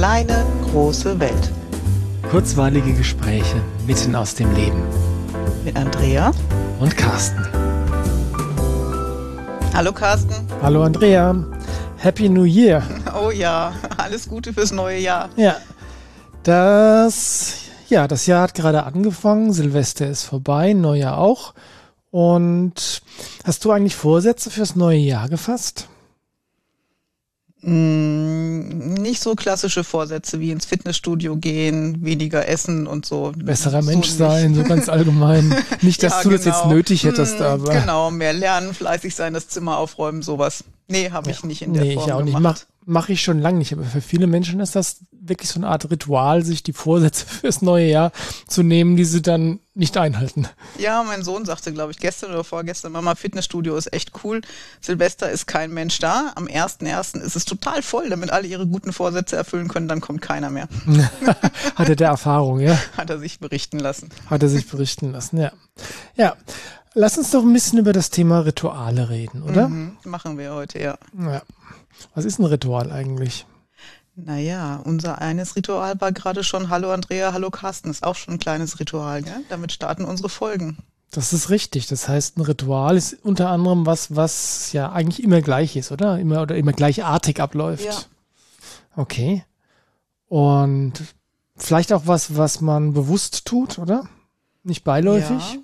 kleine, große Welt. Kurzweilige Gespräche mitten aus dem Leben. Mit Andrea und Carsten. Hallo Carsten. Hallo Andrea. Happy New Year. Oh ja, alles Gute fürs neue Jahr. Ja. Das, ja, das Jahr hat gerade angefangen. Silvester ist vorbei, Neujahr auch. Und hast du eigentlich Vorsätze fürs neue Jahr gefasst? Mm, nicht so klassische Vorsätze wie ins Fitnessstudio gehen, weniger essen und so. Besserer Mensch so sein, so ganz allgemein. Nicht, dass ja, du genau. das jetzt genau. nötig hättest, mm, aber. Genau, mehr lernen, fleißig sein, das Zimmer aufräumen, sowas. Nee, habe ich ja, nicht in der nee, Form ich auch gemacht. nicht. Mach, mache ich schon lange nicht, aber für viele Menschen ist das wirklich so eine Art Ritual, sich die Vorsätze fürs neue Jahr zu nehmen, die sie dann nicht einhalten. Ja, mein Sohn sagte, glaube ich, gestern oder vorgestern, Mama, Fitnessstudio ist echt cool. Silvester ist kein Mensch da. Am 1.1. ist es total voll, damit alle ihre guten Vorsätze erfüllen können, dann kommt keiner mehr. Hat er der Erfahrung, ja? Hat er sich berichten lassen. Hat er sich berichten lassen, ja. Ja. Lass uns doch ein bisschen über das Thema Rituale reden, oder? Mhm, machen wir heute, ja. Ja. Was ist ein Ritual eigentlich? Naja, unser eines Ritual war gerade schon Hallo Andrea, Hallo Carsten. Ist auch schon ein kleines Ritual, gell? Damit starten unsere Folgen. Das ist richtig. Das heißt, ein Ritual ist unter anderem was, was ja eigentlich immer gleich ist, oder? Immer oder immer gleichartig abläuft. Ja. Okay. Und vielleicht auch was, was man bewusst tut, oder? Nicht beiläufig? Ja.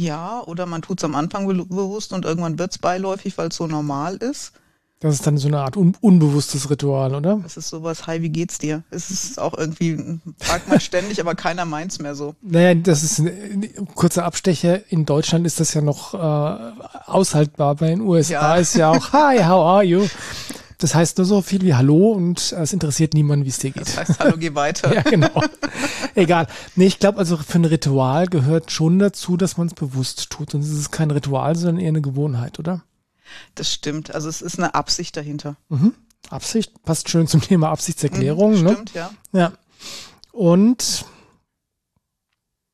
Ja, oder man tut es am Anfang bewusst und irgendwann wird es beiläufig, weil es so normal ist. Das ist dann so eine Art un unbewusstes Ritual, oder? Das ist sowas, hi, wie geht's dir? Es ist auch irgendwie, fragt man ständig, aber keiner meint's mehr so. Naja, das ist ein, ein kurzer Abstecher. In Deutschland ist das ja noch äh, aushaltbar. Bei den USA ja. ist ja auch, hi, how are you? Das heißt nur so viel wie Hallo und es interessiert niemanden, wie es dir geht. Das heißt Hallo, geh weiter. ja, genau. Egal. Nee, ich glaube, also für ein Ritual gehört schon dazu, dass man es bewusst tut. Und es ist kein Ritual, sondern eher eine Gewohnheit, oder? Das stimmt. Also es ist eine Absicht dahinter. Mhm. Absicht passt schön zum Thema Absichtserklärung. Mhm, stimmt, ne? ja. Ja. Und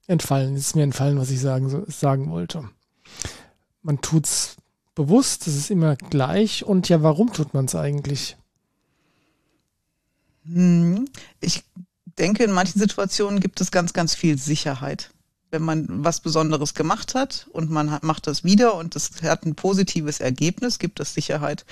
entfallen, ist mir entfallen, was ich sagen, sagen wollte. Man tut's bewusst, es ist immer gleich. Und ja, warum tut man es eigentlich? Hm, ich denke, in manchen Situationen gibt es ganz, ganz viel Sicherheit wenn man was Besonderes gemacht hat und man hat, macht das wieder und es hat ein positives Ergebnis, gibt es Sicherheit.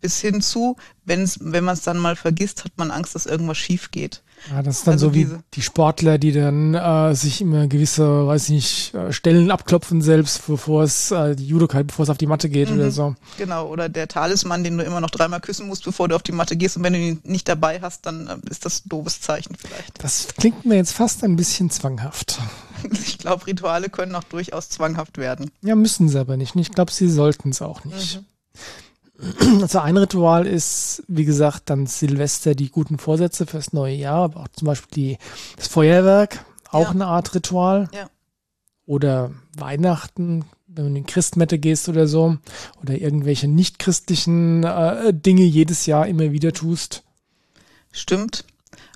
Bis hin zu, wenn man es dann mal vergisst, hat man Angst, dass irgendwas schief geht. Ja, das ist dann also so wie die Sportler, die dann äh, sich immer gewisse, weiß ich nicht, äh, Stellen abklopfen selbst, bevor es äh, die Judokai, bevor es auf die Matte geht mhm, oder so. Genau, oder der Talisman, den du immer noch dreimal küssen musst, bevor du auf die Matte gehst und wenn du ihn nicht dabei hast, dann äh, ist das ein doofes Zeichen vielleicht. Das klingt mir jetzt fast ein bisschen zwanghaft. Ich glaube, Rituale können auch durchaus zwanghaft werden. Ja, müssen sie aber nicht. Ich glaube, sie sollten es auch nicht. Mhm. Also ein Ritual ist, wie gesagt, dann Silvester die guten Vorsätze fürs neue Jahr, aber auch zum Beispiel die, das Feuerwerk, auch ja. eine Art Ritual. Ja. Oder Weihnachten, wenn du in die Christmette gehst oder so, oder irgendwelche nicht-christlichen äh, Dinge jedes Jahr immer wieder tust. Stimmt.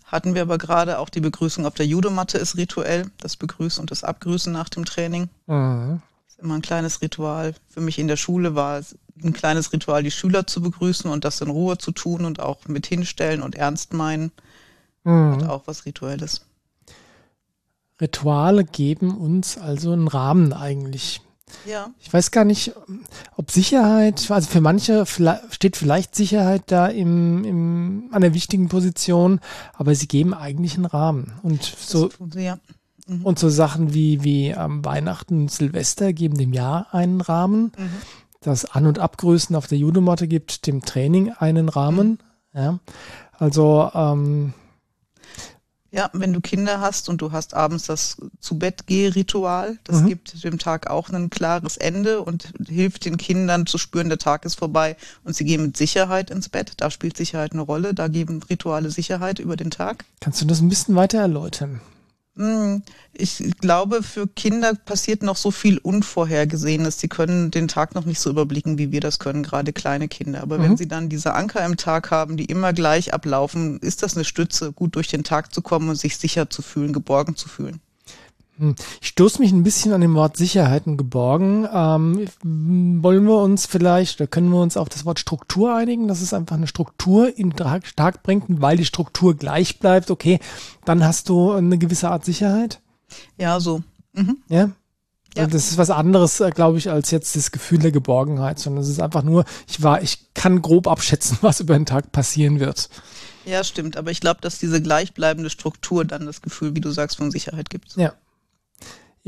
Hatten wir aber gerade auch die Begrüßung auf der Judomatte ist rituell, das Begrüßen und das Abgrüßen nach dem Training. Mhm. ist immer ein kleines Ritual. Für mich in der Schule war es ein kleines Ritual, die Schüler zu begrüßen und das in Ruhe zu tun und auch mit hinstellen und ernst meinen. Mhm. Hat auch was Rituelles. Rituale geben uns also einen Rahmen eigentlich. Ja. Ich weiß gar nicht, ob Sicherheit, also für manche steht vielleicht Sicherheit da im, im, an der wichtigen Position, aber sie geben eigentlich einen Rahmen. Und so, sie, ja. mhm. und so Sachen wie, wie am Weihnachten Silvester geben dem Jahr einen Rahmen. Mhm. Das An- und Abgrüßen auf der Judomatte gibt dem Training einen Rahmen. Ja. Also ähm, ja, wenn du Kinder hast und du hast abends das zu Bett ritual das mhm. gibt dem Tag auch ein klares Ende und hilft den Kindern zu spüren, der Tag ist vorbei und sie gehen mit Sicherheit ins Bett. Da spielt Sicherheit eine Rolle, da geben Rituale Sicherheit über den Tag. Kannst du das ein bisschen weiter erläutern? Hm, ich glaube, für Kinder passiert noch so viel Unvorhergesehenes. Sie können den Tag noch nicht so überblicken, wie wir das können, gerade kleine Kinder. Aber mhm. wenn sie dann diese Anker im Tag haben, die immer gleich ablaufen, ist das eine Stütze, gut durch den Tag zu kommen und sich sicher zu fühlen, geborgen zu fühlen. Hm. Ich stoße mich ein bisschen an dem Wort Sicherheit und geborgen. Ähm, wollen wir uns vielleicht oder können wir uns auf das Wort Struktur einigen, dass es einfach eine Struktur in stark bringt, weil die Struktur gleich bleibt? Okay, dann hast du eine gewisse Art Sicherheit? Ja, so. Mhm. Ja? Ja. Das ist was anderes, äh, glaube ich, als jetzt das Gefühl der Geborgenheit, sondern es ist einfach nur, ich war, ich kann grob abschätzen, was über den Tag passieren wird. Ja, stimmt. Aber ich glaube, dass diese gleichbleibende Struktur dann das Gefühl, wie du sagst, von Sicherheit gibt. Ja.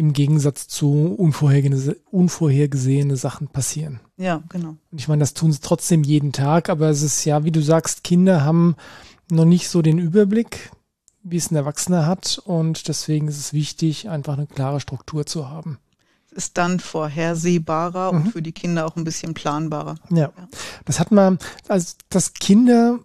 Im Gegensatz zu unvorhergesehene, unvorhergesehene Sachen passieren. Ja, genau. Und ich meine, das tun sie trotzdem jeden Tag, aber es ist ja, wie du sagst, Kinder haben noch nicht so den Überblick, wie es ein Erwachsener hat. Und deswegen ist es wichtig, einfach eine klare Struktur zu haben ist dann vorhersehbarer mhm. und für die Kinder auch ein bisschen planbarer. Ja. ja. Das hat man, also dass Kinder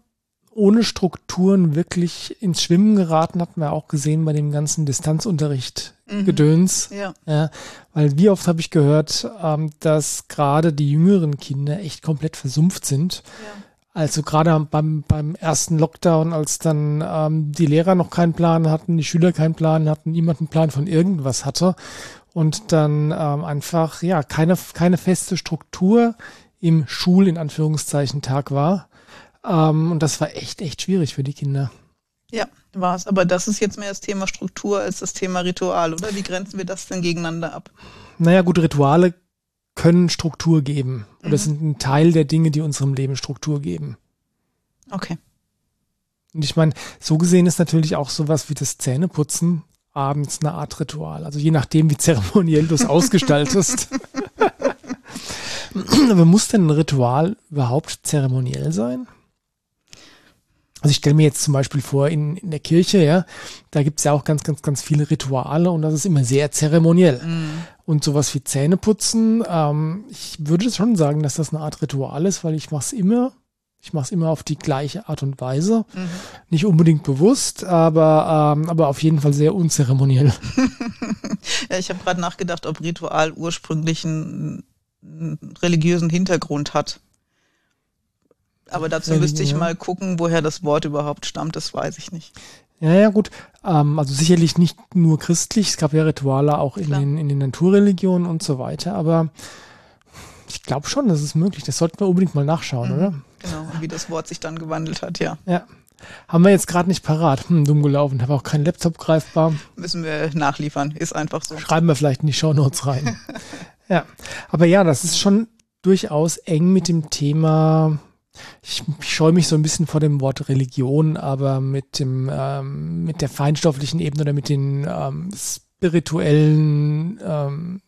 ohne Strukturen wirklich ins Schwimmen geraten, hatten wir auch gesehen bei dem ganzen Distanzunterricht mhm. Gedöns. Ja. ja. Weil wie oft habe ich gehört, ähm, dass gerade die jüngeren Kinder echt komplett versumpft sind. Ja. Also gerade beim, beim ersten Lockdown, als dann ähm, die Lehrer noch keinen Plan hatten, die Schüler keinen Plan hatten, niemand einen Plan von irgendwas hatte und dann ähm, einfach ja keine keine feste Struktur im Schul in Anführungszeichen Tag war ähm, und das war echt, echt schwierig für die Kinder. Ja, war es. Aber das ist jetzt mehr das Thema Struktur als das Thema Ritual, oder? Wie grenzen wir das denn gegeneinander ab? Naja, gut, Rituale können Struktur geben. Mhm. Oder sind ein Teil der Dinge, die unserem Leben Struktur geben. Okay. Und ich meine, so gesehen ist natürlich auch sowas wie das Zähneputzen abends eine Art Ritual. Also je nachdem, wie zeremoniell du es ausgestaltest. Aber muss denn ein Ritual überhaupt zeremoniell sein? Also ich stelle mir jetzt zum Beispiel vor, in, in der Kirche, ja, da gibt es ja auch ganz, ganz, ganz viele Rituale und das ist immer sehr zeremoniell. Mm. Und sowas wie Zähneputzen, ähm, ich würde schon sagen, dass das eine Art Ritual ist, weil ich mache es immer. Ich mache es immer auf die gleiche Art und Weise. Mhm. Nicht unbedingt bewusst, aber, ähm, aber auf jeden Fall sehr unzeremoniell. ja, ich habe gerade nachgedacht, ob Ritual ursprünglich einen religiösen Hintergrund hat. Aber dazu Religion, müsste ich mal gucken, woher das Wort überhaupt stammt, das weiß ich nicht. Ja, ja, gut. Ähm, also sicherlich nicht nur christlich, es gab ja Rituale auch in den, in den Naturreligionen und so weiter, aber ich glaube schon, das ist möglich. Das sollten wir unbedingt mal nachschauen, mhm. oder? Genau, wie das Wort sich dann gewandelt hat, ja. Ja. Haben wir jetzt gerade nicht parat. Hm, dumm gelaufen. Habe auch keinen Laptop greifbar. Müssen wir nachliefern. Ist einfach so. Schreiben wir vielleicht in die Shownotes rein. ja. Aber ja, das ist schon durchaus eng mit dem Thema ich, ich scheue mich so ein bisschen vor dem Wort Religion, aber mit dem ähm, mit der feinstofflichen Ebene oder mit den ähm, spirituellen ähm,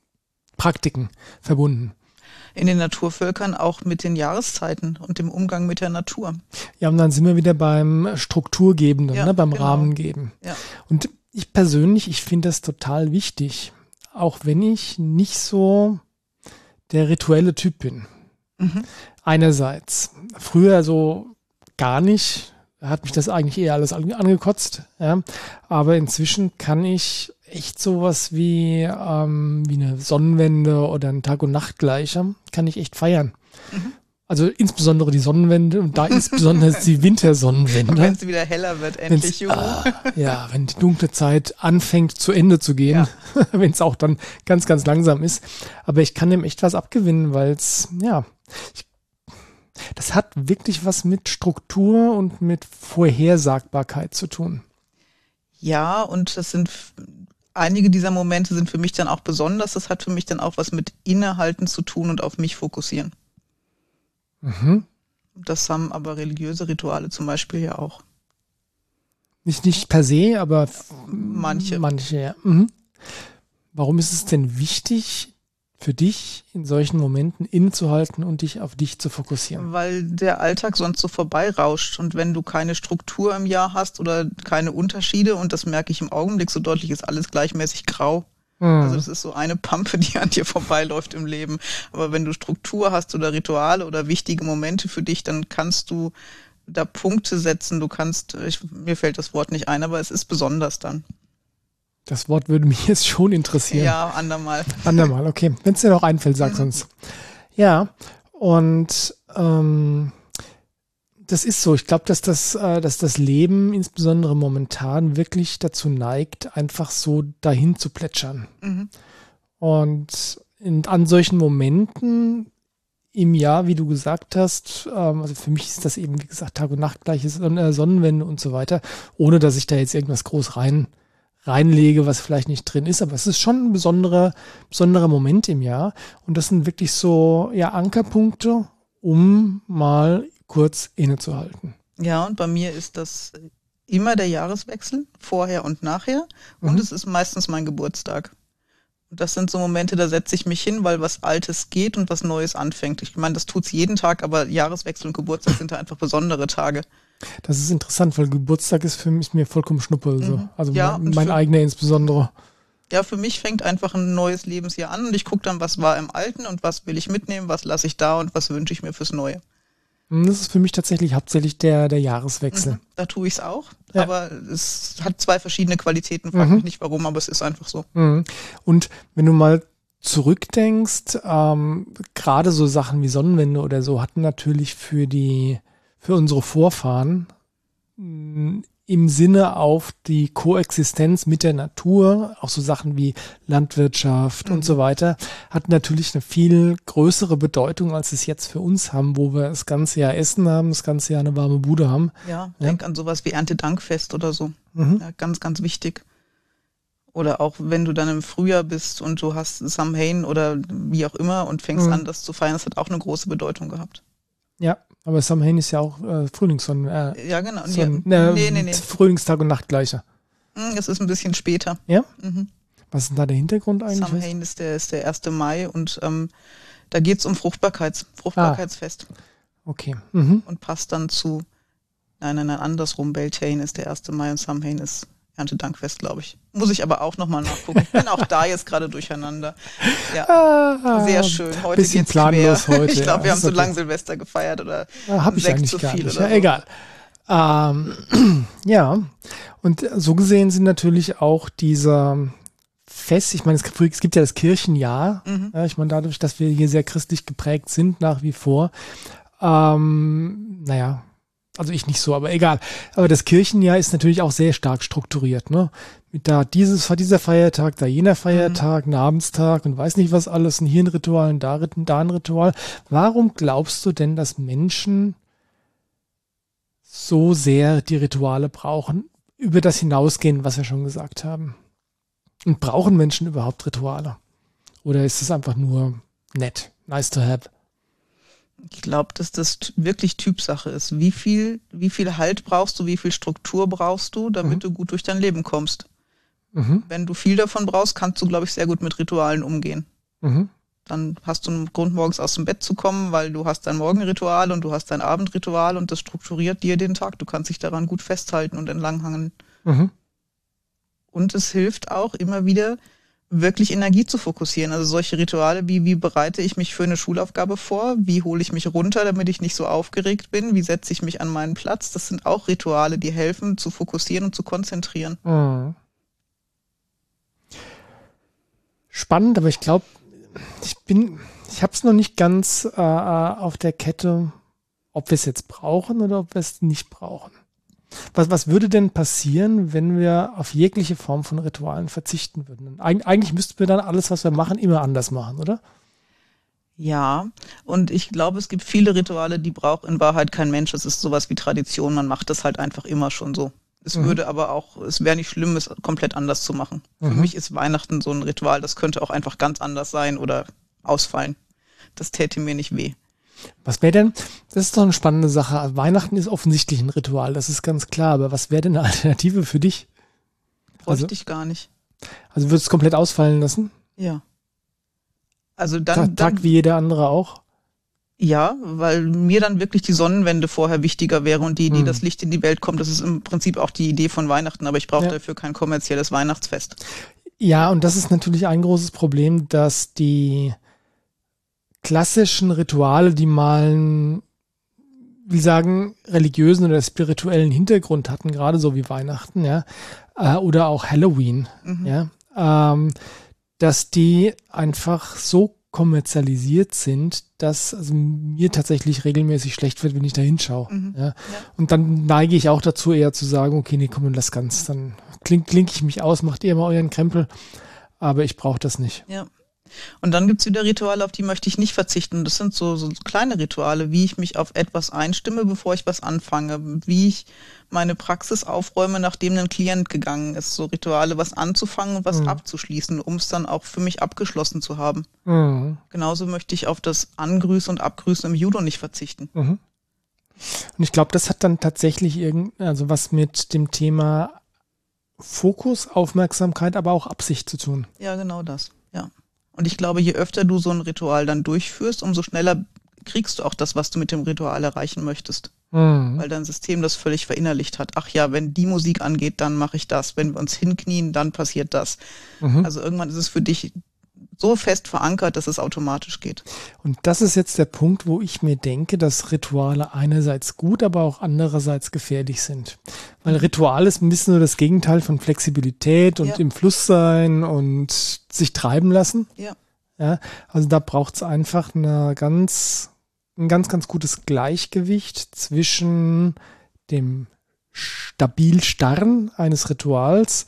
Praktiken verbunden. In den Naturvölkern auch mit den Jahreszeiten und dem Umgang mit der Natur. Ja, und dann sind wir wieder beim Strukturgebenden, ja, ne, beim genau. Rahmengeben. Ja. Und ich persönlich, ich finde das total wichtig, auch wenn ich nicht so der rituelle Typ bin. Mhm. Einerseits. Früher so gar nicht. Hat mich das eigentlich eher alles angekotzt. Ja. Aber inzwischen kann ich echt sowas wie, ähm, wie eine Sonnenwende oder ein Tag- und Nachtgleicher, kann ich echt feiern. Mhm. Also insbesondere die Sonnenwende und da insbesondere die Wintersonnenwende. Wenn es wieder heller wird, endlich. Ah, ja, wenn die dunkle Zeit anfängt zu Ende zu gehen, ja. wenn es auch dann ganz, ganz langsam ist. Aber ich kann dem echt was abgewinnen, weil es, ja, ich das hat wirklich was mit Struktur und mit Vorhersagbarkeit zu tun. Ja, und das sind einige dieser Momente sind für mich dann auch besonders. Das hat für mich dann auch was mit Innehalten zu tun und auf mich fokussieren. Mhm. Das haben aber religiöse Rituale zum Beispiel ja auch. Nicht, nicht per se, aber manche. Manche, ja. Mhm. Warum ist es denn wichtig, für dich in solchen Momenten innezuhalten und dich auf dich zu fokussieren? Weil der Alltag sonst so vorbeirauscht und wenn du keine Struktur im Jahr hast oder keine Unterschiede und das merke ich im Augenblick so deutlich, ist alles gleichmäßig grau. Mhm. Also das ist so eine Pampe, die an dir vorbeiläuft im Leben. Aber wenn du Struktur hast oder Rituale oder wichtige Momente für dich, dann kannst du da Punkte setzen. Du kannst, ich, mir fällt das Wort nicht ein, aber es ist besonders dann. Das Wort würde mich jetzt schon interessieren. Ja, andermal. Andermal, okay. Wenn es dir noch einfällt, sag's uns. Ja, und ähm, das ist so. Ich glaube, dass das, äh, dass das Leben insbesondere momentan wirklich dazu neigt, einfach so dahin zu plätschern. Mhm. Und in, an solchen Momenten im Jahr, wie du gesagt hast, ähm, also für mich ist das eben, wie gesagt, Tag und Nacht gleiches äh, Sonnenwende und so weiter, ohne dass ich da jetzt irgendwas groß rein reinlege, was vielleicht nicht drin ist, aber es ist schon ein besonderer, besonderer Moment im Jahr und das sind wirklich so ja Ankerpunkte, um mal kurz innezuhalten. Ja, und bei mir ist das immer der Jahreswechsel, vorher und nachher. Und mhm. es ist meistens mein Geburtstag. Und das sind so Momente, da setze ich mich hin, weil was Altes geht und was Neues anfängt. Ich meine, das tut's jeden Tag, aber Jahreswechsel und Geburtstag sind da einfach besondere Tage. Das ist interessant, weil Geburtstag ist für mich mir vollkommen schnuppe. So. Mhm. Also ja, mein, mein eigener insbesondere. Ja, für mich fängt einfach ein neues Lebensjahr an und ich gucke dann, was war im Alten und was will ich mitnehmen, was lasse ich da und was wünsche ich mir fürs Neue. Hm, das ist für mich tatsächlich hauptsächlich der, der Jahreswechsel. Mhm, da tue ich es auch, ja. aber es hat zwei verschiedene Qualitäten, frag mhm. mich nicht warum, aber es ist einfach so. Mhm. Und wenn du mal zurückdenkst, ähm, gerade so Sachen wie Sonnenwende oder so hatten natürlich für die, für unsere Vorfahren hm, im Sinne auf die Koexistenz mit der Natur, auch so Sachen wie Landwirtschaft mhm. und so mhm. weiter, hat natürlich eine viel größere Bedeutung, als es jetzt für uns haben, wo wir das ganze Jahr Essen haben, das ganze Jahr eine warme Bude haben. Ja, ja. denk an sowas wie Erntedankfest oder so. Mhm. Ja, ganz, ganz wichtig. Oder auch wenn du dann im Frühjahr bist und du hast Samhain oder wie auch immer und fängst mhm. an, das zu feiern, das hat auch eine große Bedeutung gehabt. Ja, aber Samhain ist ja auch äh, Frühlingssonne. Äh, ja, genau. Son ja. nee, nee, nee. Frühlingstag und Nacht gleicher. Hm, es ist ein bisschen später. Ja? Mhm. Was ist denn da der Hintergrund eigentlich? Samhain ist der, ist der 1. Mai und ähm, da geht es um Fruchtbarkeits, Fruchtbarkeitsfest. Ah. Okay. Mhm. Und passt dann zu, nein, nein, nein, andersrum. Beltane ist der 1. Mai und Samhain ist Erntedankfest, glaube ich. Muss ich aber auch nochmal nachgucken. Ich bin auch da jetzt gerade durcheinander. Ja, ah, sehr schön. Heute bisschen geht's planlos quer. heute. Ich glaube, wir ja, haben so okay. lang Silvester gefeiert oder ja, hab ich eigentlich zu viel nicht. Ja, so. egal. Ähm, ja, und so gesehen sind natürlich auch diese Fest, ich meine, es, gibt ja das Kirchenjahr. Mhm. Ja, ich meine, dadurch, dass wir hier sehr christlich geprägt sind nach wie vor, ähm, naja, also ich nicht so, aber egal. Aber das Kirchenjahr ist natürlich auch sehr stark strukturiert, ne? Mit da dieses, dieser Feiertag, da jener Feiertag, mhm. Namenstag und weiß nicht was alles, ein hier ein Ritual, ein da, da ein Ritual. Warum glaubst du denn, dass Menschen so sehr die Rituale brauchen, über das hinausgehen, was wir schon gesagt haben? Und brauchen Menschen überhaupt Rituale? Oder ist es einfach nur nett, nice to have? Ich glaube, dass das wirklich Typsache ist. Wie viel, wie viel Halt brauchst du, wie viel Struktur brauchst du, damit mhm. du gut durch dein Leben kommst? Mhm. Wenn du viel davon brauchst, kannst du, glaube ich, sehr gut mit Ritualen umgehen. Mhm. Dann hast du einen Grund, morgens aus dem Bett zu kommen, weil du hast dein Morgenritual und du hast dein Abendritual und das strukturiert dir den Tag. Du kannst dich daran gut festhalten und entlanghangen. Mhm. Und es hilft auch immer wieder, wirklich Energie zu fokussieren. Also solche Rituale wie, wie bereite ich mich für eine Schulaufgabe vor? Wie hole ich mich runter, damit ich nicht so aufgeregt bin? Wie setze ich mich an meinen Platz? Das sind auch Rituale, die helfen zu fokussieren und zu konzentrieren. Mhm. Spannend, aber ich glaube, ich bin, ich habe es noch nicht ganz äh, auf der Kette, ob wir es jetzt brauchen oder ob wir es nicht brauchen. Was, was würde denn passieren, wenn wir auf jegliche Form von Ritualen verzichten würden? Eig eigentlich müssten wir dann alles, was wir machen, immer anders machen, oder? Ja, und ich glaube, es gibt viele Rituale, die braucht in Wahrheit kein Mensch. Es ist sowas wie Tradition. Man macht das halt einfach immer schon so. Es mhm. würde aber auch, es wäre nicht schlimm, es komplett anders zu machen. Mhm. Für mich ist Weihnachten so ein Ritual, das könnte auch einfach ganz anders sein oder ausfallen. Das täte mir nicht weh. Was wäre denn, das ist doch eine spannende Sache. Weihnachten ist offensichtlich ein Ritual, das ist ganz klar, aber was wäre denn eine Alternative für dich? Bräuchte also, ich gar nicht. Also würdest du es komplett ausfallen lassen? Ja. Also dann, Tag, Tag wie jeder andere auch? Ja, weil mir dann wirklich die Sonnenwende vorher wichtiger wäre und die Idee, hm. dass Licht in die Welt kommt, das ist im Prinzip auch die Idee von Weihnachten, aber ich brauche ja. dafür kein kommerzielles Weihnachtsfest. Ja, und das ist natürlich ein großes Problem, dass die klassischen Rituale, die mal einen, wie sagen, religiösen oder spirituellen Hintergrund hatten, gerade so wie Weihnachten, ja, äh, oder auch Halloween, mhm. ja, ähm, dass die einfach so kommerzialisiert sind, dass also mir tatsächlich regelmäßig schlecht wird, wenn ich da hinschaue. Mhm. Ja. Ja. Und dann neige ich auch dazu, eher zu sagen, okay, nee, komm, und lass ganz. Dann klinke klink ich mich aus, macht ihr mal euren Krempel, aber ich brauche das nicht. Ja. Und dann gibt's wieder Rituale, auf die möchte ich nicht verzichten. Das sind so, so kleine Rituale, wie ich mich auf etwas einstimme, bevor ich was anfange, wie ich meine Praxis aufräume, nachdem ein Klient gegangen ist. So Rituale, was anzufangen und was mhm. abzuschließen, um es dann auch für mich abgeschlossen zu haben. Mhm. Genauso möchte ich auf das Angrüßen und Abgrüßen im Judo nicht verzichten. Mhm. Und ich glaube, das hat dann tatsächlich irgend, also was mit dem Thema Fokus, Aufmerksamkeit, aber auch Absicht zu tun. Ja, genau das. Und ich glaube, je öfter du so ein Ritual dann durchführst, umso schneller kriegst du auch das, was du mit dem Ritual erreichen möchtest. Mhm. Weil dein System das völlig verinnerlicht hat. Ach ja, wenn die Musik angeht, dann mache ich das. Wenn wir uns hinknien, dann passiert das. Mhm. Also irgendwann ist es für dich so fest verankert, dass es automatisch geht. Und das ist jetzt der Punkt, wo ich mir denke, dass Rituale einerseits gut, aber auch andererseits gefährlich sind. Weil mhm. Ritual ist ein bisschen nur das Gegenteil von Flexibilität und ja. im Fluss sein und sich treiben lassen. Ja. ja also da braucht es einfach eine ganz, ein ganz, ganz gutes Gleichgewicht zwischen dem stabil Starren eines Rituals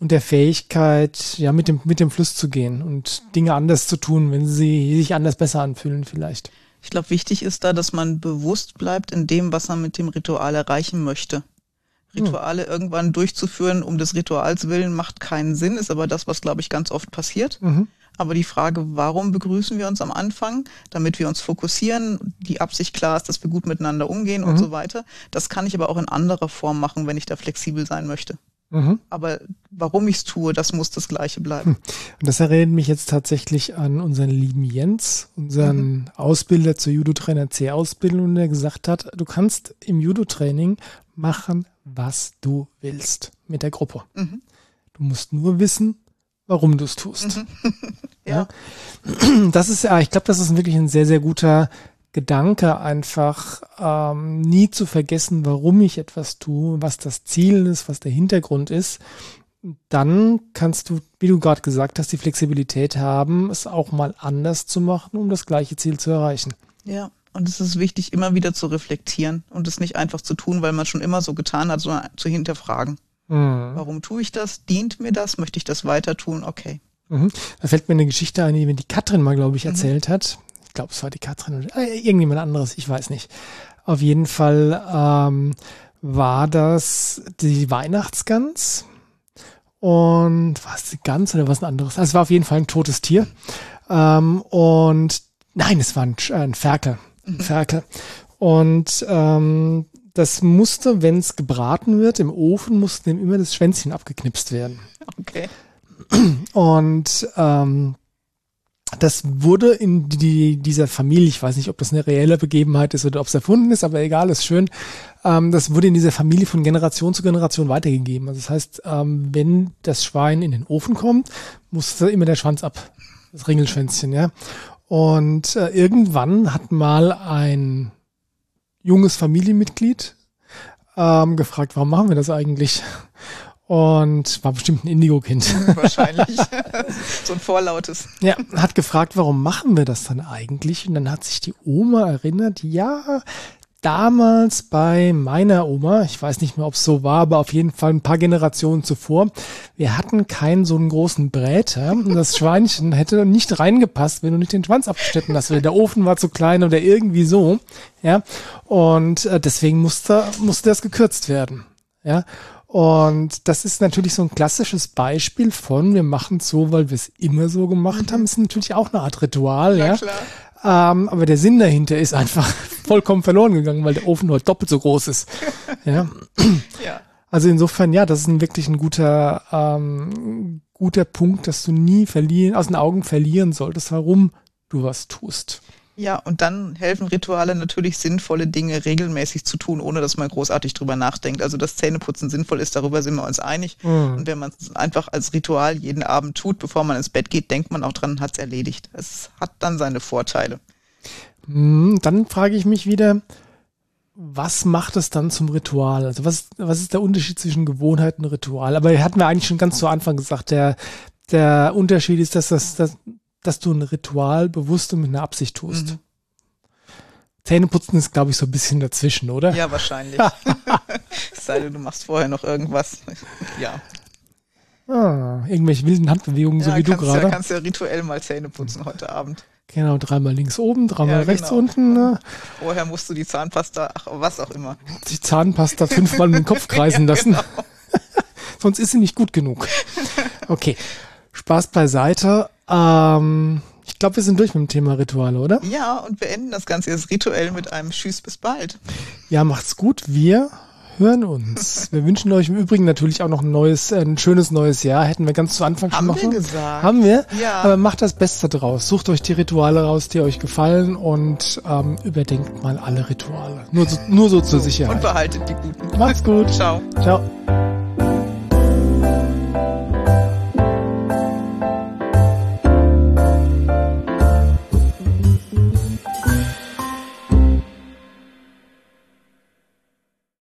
und der Fähigkeit, ja, mit dem, mit dem Fluss zu gehen und Dinge anders zu tun, wenn sie sich anders besser anfühlen vielleicht. Ich glaube, wichtig ist da, dass man bewusst bleibt in dem, was man mit dem Ritual erreichen möchte. Rituale hm. irgendwann durchzuführen, um des Rituals willen, macht keinen Sinn, ist aber das, was, glaube ich, ganz oft passiert. Mhm. Aber die Frage, warum begrüßen wir uns am Anfang, damit wir uns fokussieren, die Absicht klar ist, dass wir gut miteinander umgehen mhm. und so weiter, das kann ich aber auch in anderer Form machen, wenn ich da flexibel sein möchte. Mhm. Aber warum ich es tue, das muss das Gleiche bleiben. Hm. Und das erinnert mich jetzt tatsächlich an unseren lieben Jens, unseren mhm. Ausbilder zur Judo-Trainer C-Ausbildung, der gesagt hat, du kannst im Judo-Training machen, was du willst mit der Gruppe. Mhm. Du musst nur wissen, warum du es tust. Mhm. ja. ja. Das ist ja, ich glaube, das ist wirklich ein sehr, sehr guter Gedanke einfach ähm, nie zu vergessen, warum ich etwas tue, was das Ziel ist, was der Hintergrund ist. Dann kannst du, wie du gerade gesagt hast, die Flexibilität haben, es auch mal anders zu machen, um das gleiche Ziel zu erreichen. Ja, und es ist wichtig, immer wieder zu reflektieren und es nicht einfach zu tun, weil man schon immer so getan hat, sondern zu hinterfragen. Mhm. Warum tue ich das? Dient mir das? Möchte ich das weiter tun? Okay. Mhm. Da fällt mir eine Geschichte ein, die die Katrin mal, glaube ich, mhm. erzählt mhm. hat glaube, es war die Katrin oder äh, irgendjemand anderes, ich weiß nicht. Auf jeden Fall ähm, war das die Weihnachtsgans und was die Gans oder was ein anderes? Also es war auf jeden Fall ein totes Tier. Ähm, und nein, es war ein, ein Ferkel. Ein mhm. Ferkel. Und ähm, das musste, wenn es gebraten wird, im Ofen musste ihm immer das Schwänzchen abgeknipst werden. Okay. Und ähm, das wurde in die, dieser Familie, ich weiß nicht, ob das eine reelle Begebenheit ist oder ob es erfunden ist, aber egal, ist schön. Ähm, das wurde in dieser Familie von Generation zu Generation weitergegeben. Also das heißt, ähm, wenn das Schwein in den Ofen kommt, muss immer der Schwanz ab. Das Ringelschwänzchen, ja. Und äh, irgendwann hat mal ein junges Familienmitglied ähm, gefragt, warum machen wir das eigentlich? Und war bestimmt ein Indigo-Kind. Wahrscheinlich. so ein vorlautes. Ja, hat gefragt, warum machen wir das dann eigentlich? Und dann hat sich die Oma erinnert, ja, damals bei meiner Oma, ich weiß nicht mehr, ob es so war, aber auf jeden Fall ein paar Generationen zuvor, wir hatten keinen so einen großen Bräter und das Schweinchen hätte nicht reingepasst, wenn du nicht den Schwanz abgeschnitten hast, weil der Ofen war zu klein oder irgendwie so, ja, und äh, deswegen musste, musste das gekürzt werden, ja, und das ist natürlich so ein klassisches Beispiel von, wir machen es so, weil wir es immer so gemacht mhm. haben. Ist natürlich auch eine Art Ritual, ja. ja? Ähm, aber der Sinn dahinter ist einfach vollkommen verloren gegangen, weil der Ofen nur doppelt so groß ist. ja. ja. Also insofern, ja, das ist ein wirklich ein guter, ähm, guter Punkt, dass du nie verlieren, aus den Augen verlieren solltest, warum du was tust. Ja, und dann helfen Rituale natürlich sinnvolle Dinge regelmäßig zu tun, ohne dass man großartig drüber nachdenkt. Also dass Zähneputzen sinnvoll ist, darüber sind wir uns einig. Mhm. Und wenn man es einfach als Ritual jeden Abend tut, bevor man ins Bett geht, denkt man auch dran, hat es erledigt. Es hat dann seine Vorteile. Mhm, dann frage ich mich wieder, was macht es dann zum Ritual? Also was, was ist der Unterschied zwischen Gewohnheit und Ritual? Aber hatten wir eigentlich schon ganz zu Anfang gesagt, der, der Unterschied ist, dass das, das dass du ein Ritual bewusst und mit einer Absicht tust. Mhm. Zähneputzen ist, glaube ich, so ein bisschen dazwischen, oder? Ja, wahrscheinlich. es sei denn, du machst vorher noch irgendwas. Ja. Ah, irgendwelche wilden Handbewegungen, ja, so wie du gerade. Ja, kannst ja rituell mal Zähne putzen heute Abend. Genau, dreimal links oben, dreimal ja, rechts genau. unten. Ne? Vorher musst du die Zahnpasta, ach, was auch immer. Die Zahnpasta fünfmal mit dem Kopf kreisen ja, lassen. Genau. Sonst ist sie nicht gut genug. Okay, Spaß beiseite. Ähm, ich glaube, wir sind durch mit dem Thema Rituale, oder? Ja, und beenden das Ganze jetzt rituell mit einem Tschüss bis bald. Ja, macht's gut. Wir hören uns. Wir wünschen euch im Übrigen natürlich auch noch ein neues, ein schönes neues Jahr. Hätten wir ganz zu Anfang schon machen. Haben wir gesagt. Haben wir? Ja. Aber macht das Beste draus. Sucht euch die Rituale raus, die euch gefallen und ähm, überdenkt mal alle Rituale. Nur so, nur so zur Sicherheit. Und behaltet die guten. Macht's gut. Ciao. Ciao.